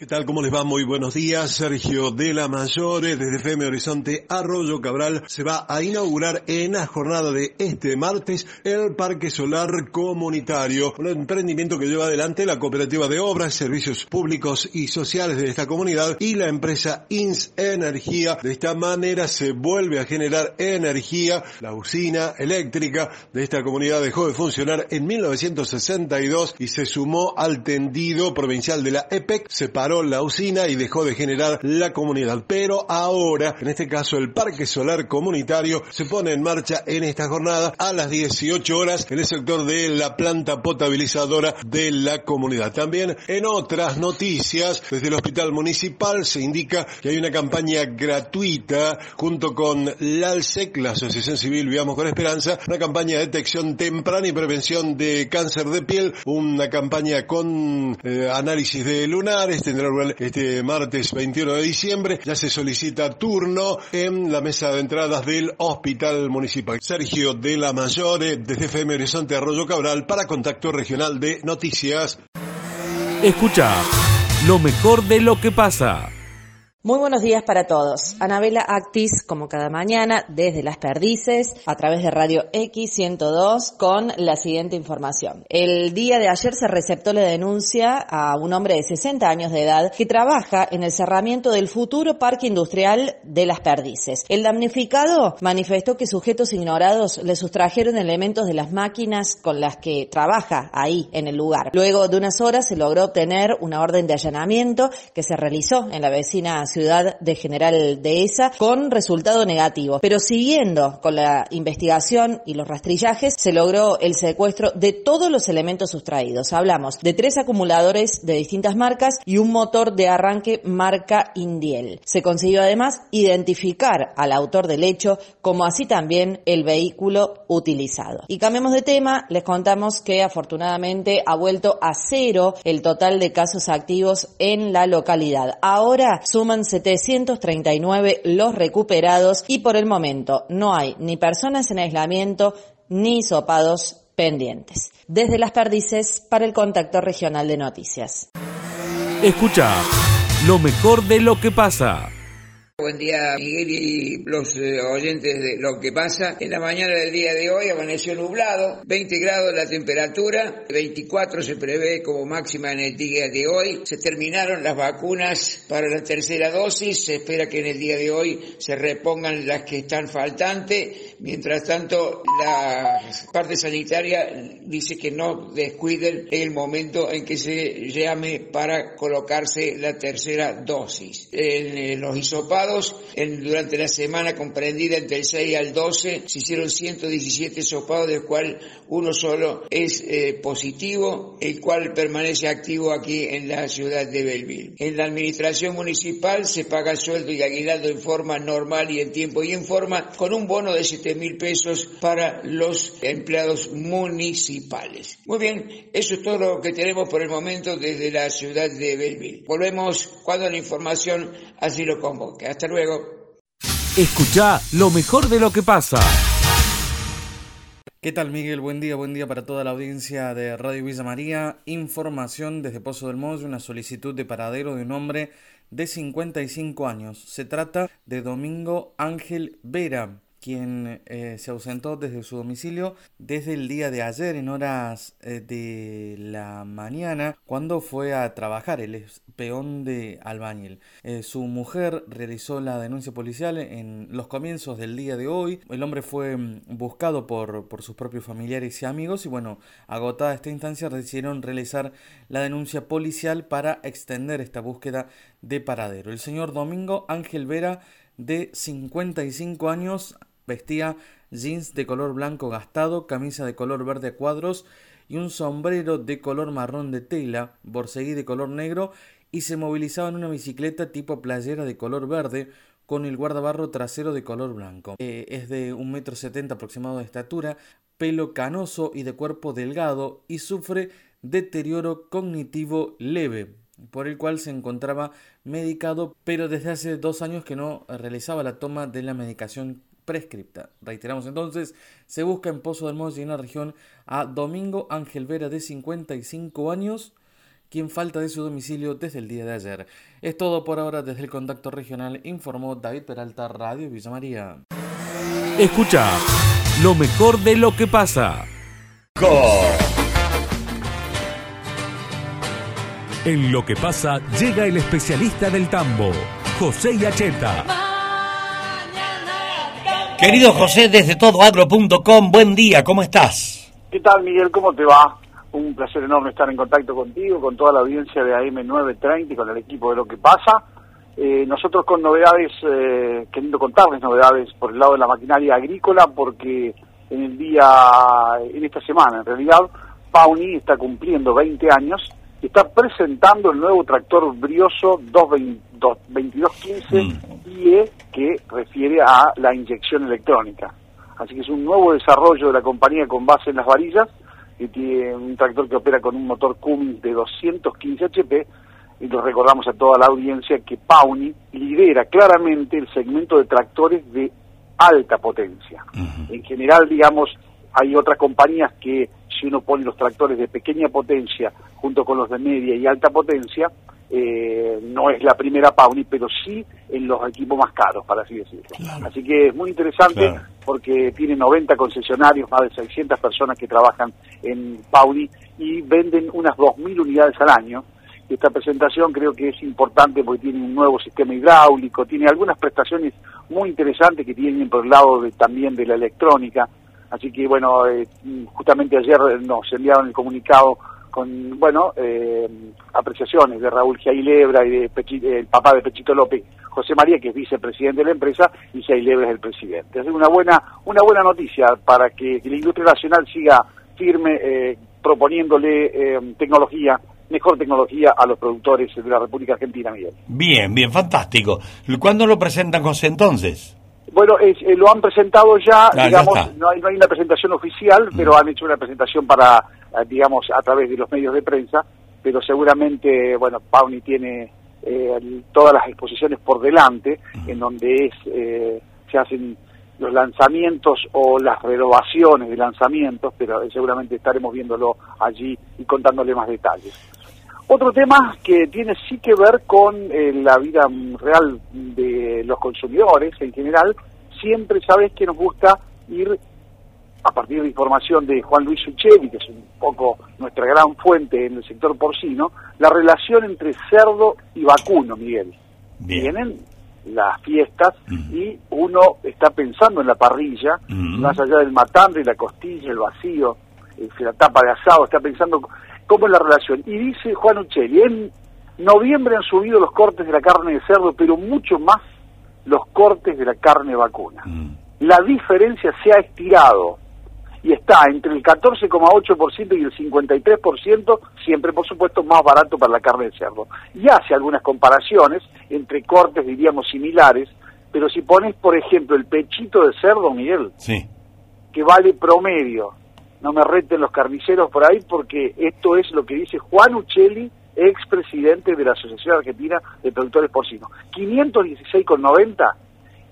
¿Qué tal? ¿Cómo les va? Muy buenos días. Sergio de la Mayore, desde FM Horizonte Arroyo Cabral, se va a inaugurar en la jornada de este martes el Parque Solar Comunitario, un emprendimiento que lleva adelante la Cooperativa de Obras, Servicios Públicos y Sociales de esta comunidad y la empresa INS Energía. De esta manera se vuelve a generar energía. La usina eléctrica de esta comunidad dejó de funcionar en 1962 y se sumó al tendido provincial de la EPEC, separado la usina y dejó de generar la comunidad. Pero ahora, en este caso, el Parque Solar Comunitario se pone en marcha en esta jornada a las 18 horas en el sector de la planta potabilizadora de la comunidad. También en otras noticias, desde el Hospital Municipal se indica que hay una campaña gratuita junto con la ALSEC, la Asociación Civil Vivamos con Esperanza, una campaña de detección temprana y prevención de cáncer de piel, una campaña con eh, análisis de lunares, este martes 21 de diciembre. Ya se solicita turno en la mesa de entradas del Hospital Municipal. Sergio de la Mayore, desde FM Horizonte Arroyo Cabral, para Contacto Regional de Noticias. Escucha lo mejor de lo que pasa. Muy buenos días para todos. Anabela Actis, como cada mañana, desde Las Perdices, a través de Radio X102, con la siguiente información. El día de ayer se receptó la denuncia a un hombre de 60 años de edad que trabaja en el cerramiento del futuro parque industrial de Las Perdices. El damnificado manifestó que sujetos ignorados le sustrajeron elementos de las máquinas con las que trabaja ahí en el lugar. Luego de unas horas se logró obtener una orden de allanamiento que se realizó en la vecina ciudad de General Dehesa con resultado negativo. Pero siguiendo con la investigación y los rastrillajes, se logró el secuestro de todos los elementos sustraídos. Hablamos de tres acumuladores de distintas marcas y un motor de arranque marca Indiel. Se consiguió además identificar al autor del hecho, como así también el vehículo utilizado. Y cambiemos de tema, les contamos que afortunadamente ha vuelto a cero el total de casos activos en la localidad. Ahora suman 739 los recuperados y por el momento no hay ni personas en aislamiento ni sopados pendientes. Desde las perdices para el contacto regional de noticias. Escucha lo mejor de lo que pasa. Buen día Miguel y los eh, oyentes de lo que pasa. En la mañana del día de hoy amaneció nublado, 20 grados la temperatura, 24 se prevé como máxima en el día de hoy. Se terminaron las vacunas para la tercera dosis, se espera que en el día de hoy se repongan las que están faltantes. Mientras tanto, la parte sanitaria dice que no descuiden el momento en que se llame para colocarse la tercera dosis. En eh, los hisopados durante la semana comprendida entre el 6 al 12 se hicieron 117 sopados, del cual uno solo es eh, positivo, el cual permanece activo aquí en la ciudad de Belleville. En la administración municipal se paga sueldo y aguinaldo en forma normal y en tiempo y en forma, con un bono de 7 mil pesos para los empleados municipales. Muy bien, eso es todo lo que tenemos por el momento desde la ciudad de Belleville. Volvemos cuando la información así lo convoque. Hasta luego. Escucha lo mejor de lo que pasa. ¿Qué tal Miguel? Buen día, buen día para toda la audiencia de Radio Villa María. Información desde Pozo del Moyo, una solicitud de paradero de un hombre de 55 años. Se trata de Domingo Ángel Vera, quien eh, se ausentó desde su domicilio desde el día de ayer en horas eh, de la mañana cuando fue a trabajar. Es peón de albañil. Eh, su mujer realizó la denuncia policial en los comienzos del día de hoy. El hombre fue mm, buscado por, por sus propios familiares y amigos y bueno, agotada esta instancia decidieron realizar la denuncia policial para extender esta búsqueda de paradero. El señor Domingo Ángel Vera de 55 años Vestía jeans de color blanco gastado, camisa de color verde a cuadros y un sombrero de color marrón de tela, borseguí de color negro y se movilizaba en una bicicleta tipo playera de color verde con el guardabarro trasero de color blanco. Eh, es de un metro setenta aproximado de estatura, pelo canoso y de cuerpo delgado y sufre deterioro cognitivo leve, por el cual se encontraba medicado, pero desde hace dos años que no realizaba la toma de la medicación prescripta. Reiteramos entonces, se busca en Pozo del Molle en la región a Domingo Ángel Vera de 55 años, quien falta de su domicilio desde el día de ayer. Es todo por ahora desde el contacto regional, informó David Peralta, Radio Villa María. Escucha lo mejor de lo que pasa. En lo que pasa llega el especialista del tambo, José Yacheta. Querido José, desde todoagro.com, buen día, ¿cómo estás? ¿Qué tal, Miguel? ¿Cómo te va? Un placer enorme estar en contacto contigo, con toda la audiencia de AM930 y con el equipo de Lo que pasa. Eh, nosotros con novedades, eh, queriendo contarles novedades por el lado de la maquinaria agrícola, porque en el día, en esta semana en realidad, Pauni está cumpliendo 20 años está presentando el nuevo tractor Brioso 2215 IE que refiere a la inyección electrónica. Así que es un nuevo desarrollo de la compañía con base en las varillas, que tiene un tractor que opera con un motor Cummins de 215 HP, y nos recordamos a toda la audiencia que Pauni lidera claramente el segmento de tractores de alta potencia. En general, digamos, hay otras compañías que si uno pone los tractores de pequeña potencia junto con los de media y alta potencia, eh, no es la primera Pauni, pero sí en los equipos más caros, para así decirlo. Así que es muy interesante porque tiene 90 concesionarios, más de 600 personas que trabajan en Pauni y venden unas 2.000 unidades al año. Esta presentación creo que es importante porque tiene un nuevo sistema hidráulico, tiene algunas prestaciones muy interesantes que tienen por el lado de, también de la electrónica. Así que bueno, eh, justamente ayer nos enviaron el comunicado con, bueno, eh, apreciaciones de Raúl Giailebra y de el papá de Pechito López, José María, que es vicepresidente de la empresa, y Giailebra es el presidente. Es una buena, una buena noticia para que, la industria nacional siga firme eh, proponiéndole tecnología mejor tecnología a los productores de la República Argentina, Miguel. Bien, bien, fantástico. ¿Cuándo lo presentan, José, entonces? Bueno, eh, lo han presentado ya, ah, digamos, no, hay, no hay una presentación oficial, mm. pero han hecho una presentación para, eh, digamos, a través de los medios de prensa, pero seguramente, bueno, Pauni tiene eh, todas las exposiciones por delante, en donde es se hacen los lanzamientos o las renovaciones de lanzamientos, pero seguramente estaremos viéndolo allí y contándole más detalles. Otro tema que tiene sí que ver con eh, la vida real de los consumidores en general, siempre sabes que nos gusta ir a partir de información de Juan Luis Uccelli, que es un poco nuestra gran fuente en el sector porcino, la relación entre cerdo y vacuno, Miguel. Vienen las fiestas y uno está pensando en la parrilla, más allá del matambre, la costilla, el vacío, eh, la tapa de asado, está pensando cómo es la relación. Y dice Juan Uccelli, en noviembre han subido los cortes de la carne de cerdo, pero mucho más los cortes de la carne vacuna. Mm. La diferencia se ha estirado y está entre el 14,8% y el 53%, siempre por supuesto más barato para la carne de cerdo. Y hace algunas comparaciones entre cortes, diríamos, similares, pero si pones, por ejemplo, el pechito de cerdo, Miguel, sí. que vale promedio no me reten los carniceros por ahí, porque esto es lo que dice Juan Uccelli, expresidente de la Asociación Argentina de Productores Porcinos. 516,90.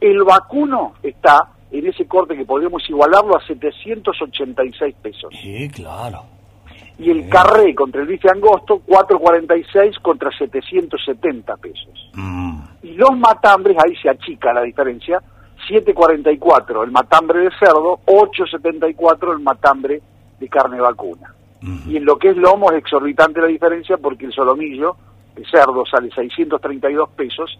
El vacuno está en ese corte que podríamos igualarlo a 786 pesos. Sí, claro. Y el carré contra el bife angosto, 446 contra 770 pesos. Mm. Y los matambres, ahí se achica la diferencia, 7.44 el matambre de cerdo, 8.74 el matambre de carne vacuna. Y en lo que es lomo es exorbitante la diferencia porque el solomillo, el cerdo, sale 632 pesos,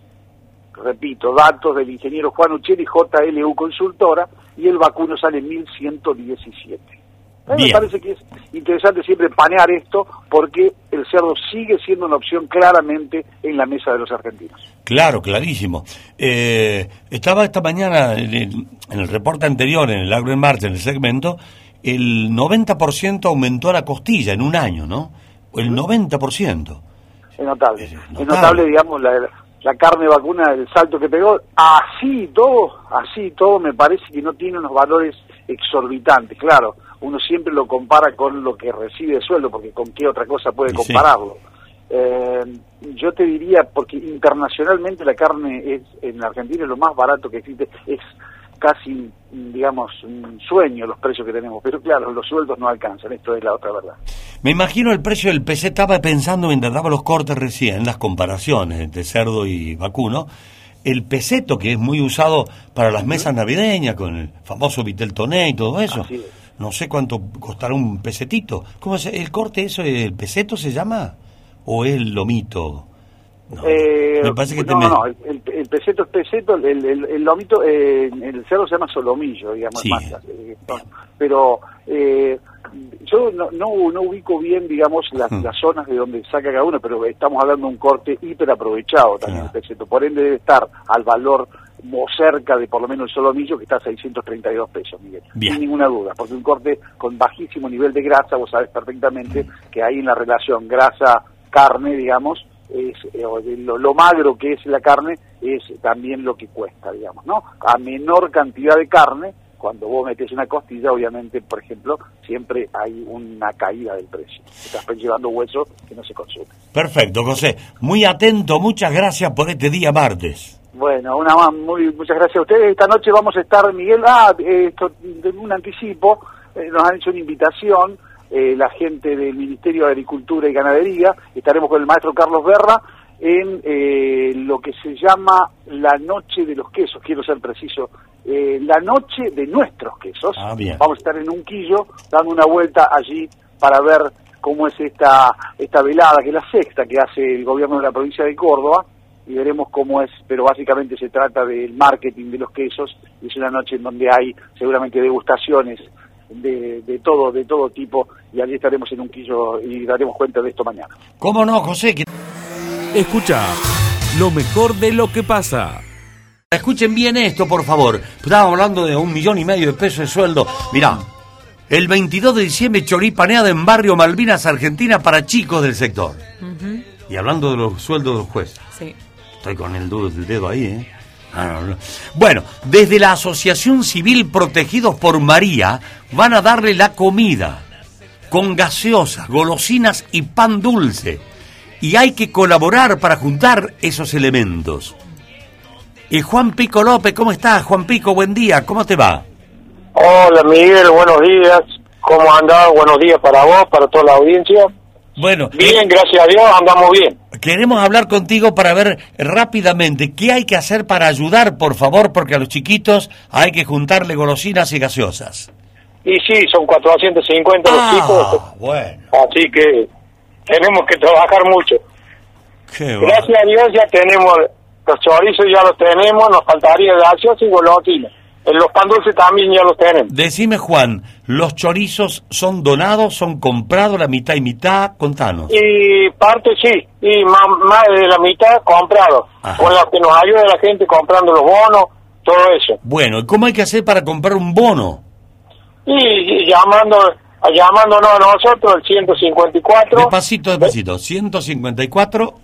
repito, datos del ingeniero Juan Ucheri, JLU Consultora, y el vacuno sale 1117. Me parece que es interesante siempre panear esto porque el cerdo sigue siendo una opción claramente en la mesa de los argentinos. Claro, clarísimo. Eh, estaba esta mañana en el, reporte anterior, en el Agro en Marcha, en el segmento, el 90% aumentó a la costilla en un año, ¿no? El 90%. Es notable. Es notable, digamos, la, la carne vacuna, el salto que pegó. Así todo, así todo me parece que no tiene unos valores exorbitantes. Claro, uno siempre lo compara con lo que recibe de sueldo, porque con qué otra cosa puede compararlo. Eh, yo te diría, porque internacionalmente la carne es en Argentina es lo más barato que existe, es casi, digamos, un sueño los precios que tenemos, pero claro, los sueldos no alcanzan, esto es la otra verdad. Me imagino el precio del PC, estaba pensando mientras daba los cortes recién, las comparaciones entre cerdo y vacuno, el peseto que es muy usado para las mesas navideñas con el famoso Vitel Toné y todo eso. Así es. No sé cuánto costará un pesetito. ¿Cómo se, el corte eso, el peseto se llama o es el lomito? No, Eh, me parece que te no, me- no, el, el- el peseto es peseto, el, el, el lomito, eh, el cerdo se llama solomillo, digamos, Sí. más, eh, no, pero eh, yo no, no, no ubico bien, digamos, las, Hmm. las zonas de donde saca cada uno, pero estamos hablando de un corte hiper aprovechado también el peseto, por ende debe estar al valor o cerca de por lo menos el solomillo que está a 632 pesos, Miguel, Bien. sin ninguna duda, porque un corte con bajísimo nivel de grasa, vos sabés perfectamente que ahí en la relación grasa-carne, digamos, es, eh, lo, lo magro que es la carne es también lo que cuesta, digamos, ¿no? A menor cantidad de carne, cuando vos metes una costilla, obviamente, por ejemplo, siempre hay una caída del precio. Estás llevando hueso que no se consume. Perfecto, José. Muy atento, muchas gracias por este día martes. Bueno, una más, muy, muchas gracias a ustedes. Esta noche vamos a estar, Miguel, ah, esto, un anticipo, eh, nos han hecho una invitación, eh, la gente del Ministerio de Agricultura y Ganadería, estaremos con el maestro Carlos Berra en eh, lo que se llama la Noche de los Quesos, quiero ser preciso, eh, la Noche de nuestros quesos. Ah. Vamos a estar en un quillo dando una vuelta allí para ver cómo es esta, esta velada, que es la sexta que hace el gobierno de la provincia de Córdoba, y veremos cómo es, pero básicamente se trata del marketing de los quesos, y es una noche en donde hay seguramente degustaciones de, de todo, de todo tipo, y allí estaremos en un quillo y daremos cuenta de esto mañana. ¿Cómo no, José? Que- Escucha lo mejor de lo que pasa. Escuchen bien esto, por favor. Estábamos hablando de un millón y medio de pesos de sueldo. Mirá, el 22 de diciembre choripaneada en Barrio Malvinas, Argentina, para chicos del sector. Y hablando de los sueldos de los jueces. Sí. Estoy con el, dedo- el dedo ahí, ¿eh? No, no. Bueno, desde la Asociación Civil Protegidos por María van a darle la comida con gaseosas, golosinas y pan dulce. Y hay que colaborar para juntar esos elementos. Y Juan Pico López, ¿cómo estás? Juan Pico, buen día, ¿cómo te va? Hola Miguel, buenos días. ¿Cómo andás? Buenos días para vos, para toda la audiencia. Bueno, Bien, gracias a Dios, andamos bien. Queremos hablar contigo para ver rápidamente qué hay que hacer para ayudar, por favor, porque a los chiquitos hay que juntarle golosinas y gaseosas. Y sí, son 450 los chicos, Ah, bueno, así que tenemos que trabajar mucho. qué Gracias a Dios ya tenemos, los chorizos ya los tenemos, nos faltaría gaseosa y golosinas. En los pan dulces también ya los tenemos. Decime, Juan, ¿los chorizos son donados, son comprados la mitad y mitad? Contanos. Y parte sí, y más, más de la mitad comprado. Ajá. Con lo que nos ayuda la gente comprando los bonos, todo eso. Bueno, ¿y cómo hay que hacer para comprar un bono? y, y llamando llamándonos a nosotros el 154 Despacito, despacito. 154.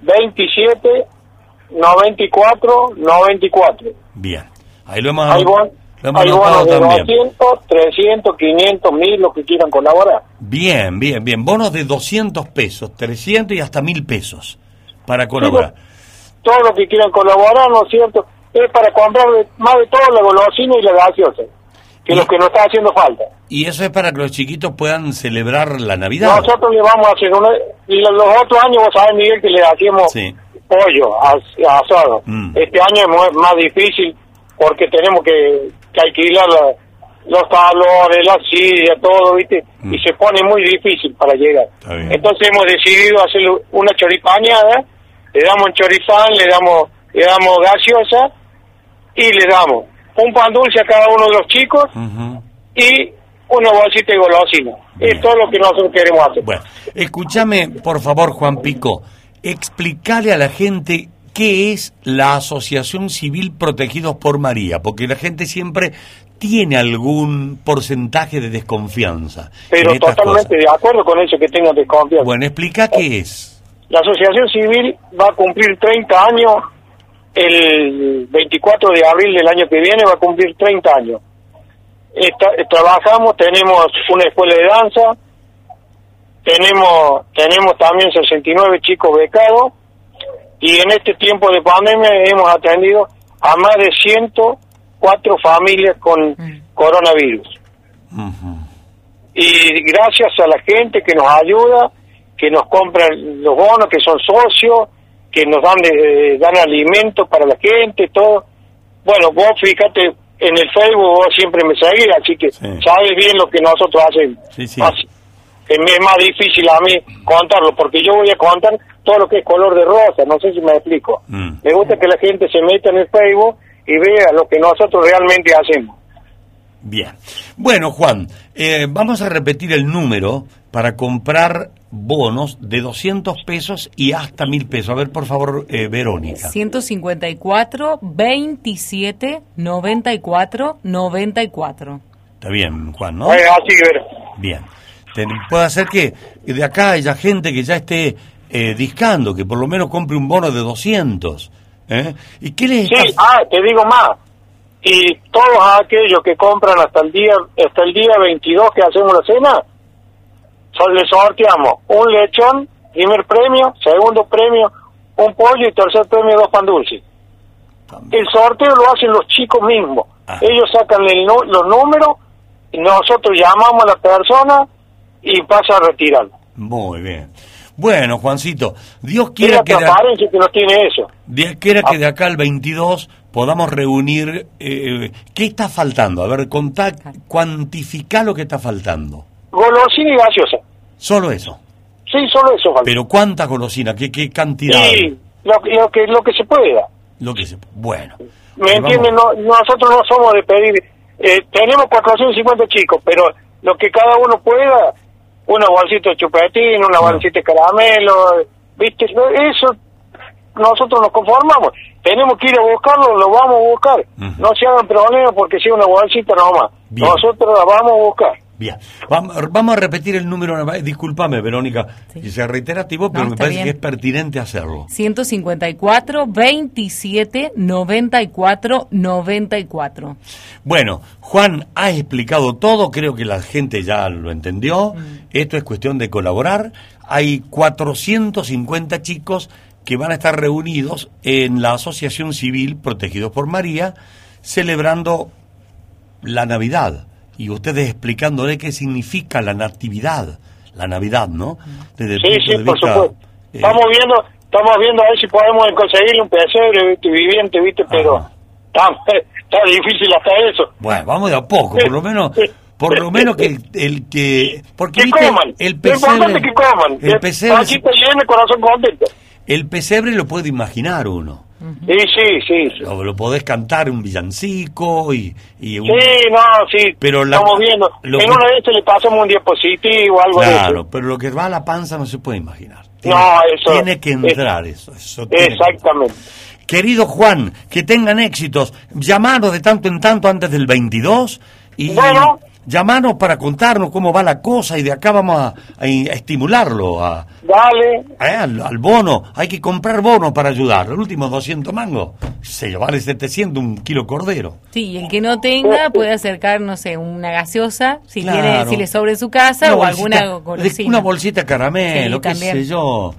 27 94 94 Bien. Ahí lo hemos, hay, bon- lo hemos bonos de también. 200 300 500 1000 los que quieran colaborar Bien, bien, bien. Bonos de 200 pesos, 300 y hasta 1000 pesos para colaborar. todos los que quieran colaborar no es cierto es para comprar más de todo la golosina y la gaseosa que Y- lo que nos está haciendo falta Y eso es para que los chiquitos puedan celebrar la Navidad. nosotros le vamos a hacer una y los, otros años vos sabés Miguel que le hacíamos Sí. pollo as- asado. Mm. Este año es más difícil porque tenemos que, que alquilar la- los tablones, la silla, todo, ¿viste? Mm. Y se pone muy difícil para llegar. Entonces hemos decidido hacer una choripañada, le damos un choripán, le damos, le damos gaseosa y le damos un pan dulce a cada uno de los chicos y una bolsita de golosina. Es todo lo que nosotros queremos hacer. Bueno, escúchame, por favor, Juan Pico, explícale a la gente qué es la Asociación Civil Protegidos por María, porque la gente siempre tiene algún porcentaje de desconfianza. Pero totalmente cosas. de acuerdo con eso que tengan desconfianza. Bueno, explica qué es. La Asociación Civil va a cumplir 30 años, el 24 de abril del año que viene va a cumplir 30 años. Trabajamos, tenemos una escuela de danza, tenemos, tenemos también 69 chicos becados y en este tiempo de pandemia hemos atendido a más de cuatro familias con coronavirus. Y gracias a la gente que nos ayuda, que nos compran los bonos, que son socios, que nos dan, eh, dan alimento para la gente, todo. Bueno, vos fíjate, en el Facebook vos siempre me seguís, así que sabes bien lo que nosotros hacemos. Sí, sí. Así- es más difícil a mí contarlo, porque yo voy a contar todo lo que es color de rosa, no sé si me explico. Mm. Me gusta que la gente se meta en el Facebook y vea lo que nosotros realmente hacemos. Bien. Bueno, Juan, eh, vamos a repetir el número para comprar bonos de 200 pesos y hasta 1000 pesos. A ver, por favor, eh, Verónica. 154 27 94 94. Está bien, Juan, ¿no? Eh, así. Bien. Puede ser que de acá haya gente que ya esté eh, discando, que por lo menos compre un bono de 200. ¿eh? ¿Y qué les Sí, está- ah, te digo más. Y todos aquellos que compran hasta el día hasta el día 22 que hacemos la cena, so- le sorteamos un lechón, primer premio, segundo premio, un pollo y tercer premio dos pan dulces. El sorteo lo hacen los chicos mismos. Ah. Ellos sacan el los números y nosotros llamamos a la persona y pasa a retirarlo. Muy bien. Bueno, Juancito, Dios quiera que de, que no tiene eso. Dios quiera que de acá al 22 podamos reunir... eh, ¿Qué está faltando? A ver, contá, cuantifica lo que está faltando. Golosina y gaseosa. Solo eso. Sí, solo eso falta. Pero ¿cuánta golosina? ¿Qué, qué cantidad? Sí, lo, lo que lo que se pueda. Lo que se... Bueno. ¿Me entienden? No, nosotros no somos de pedir... eh, tenemos 450 chicos, pero lo que cada uno pueda, una bolsita de chupetín, una bolsita de caramelo, ¿viste? Eso nosotros nos conformamos. Tenemos que ir a buscarlo, lo vamos a buscar. No se hagan problemas porque sea una bolsita nomás. Bien. Nosotros la vamos a buscar. Bien. Vamos, a repetir el número. Discúlpame, Verónica, y sea reiterativo, pero me parece bien. que es pertinente hacerlo. 154 27 94 94. Bueno, Juan ha explicado todo, creo que la gente ya lo entendió. Esto es cuestión de colaborar. Hay 450 chicos que van a estar reunidos en la Asociación Civil Protegidos por María, celebrando la Navidad. Y ustedes explicándole qué significa la natividad. La Navidad, ¿no? Desde el Sí, sí, de por vista, supuesto. eh, Estamos viendo, estamos viendo a ver si podemos conseguirle un pesebre, viviente, ¿viste? Pero está, está difícil hasta eso. Bueno, vamos de a poco, por lo menos, por lo menos que el, el que, porque Que viste, coman. el Lo importante es que coman. el pesebre, pancita llena, corazón contento. El pesebre lo puede imaginar uno. Sí, sí, sí. Sí, Lo, lo podés cantar un villancico y, y un- Sí, no, sí. Pero la- estamos viendo. en que- una de estas le pasamos un diapositivo, algo de claro, pero lo que va a la panza no se puede imaginar. No, eso- tiene que entrar eso. eso tiene que- Exactamente. Querido Juan, que tengan éxitos. Llamanos de tanto en tanto antes del 22 y Bueno. Llamanos para contarnos cómo va la cosa y de acá vamos a, a estimularlo a, Dale. Eh, al, al bono, hay que comprar bono para ayudar. Los últimos 200 mangos, se vale 700 un kilo cordero. Sí, y el que no tenga puede acercar, no sé, una gaseosa, si Claro. tiene, si le sobra en su casa, Una o bolsita- alguna golosina. Una bolsita de caramelo, Sí, qué también. sé yo.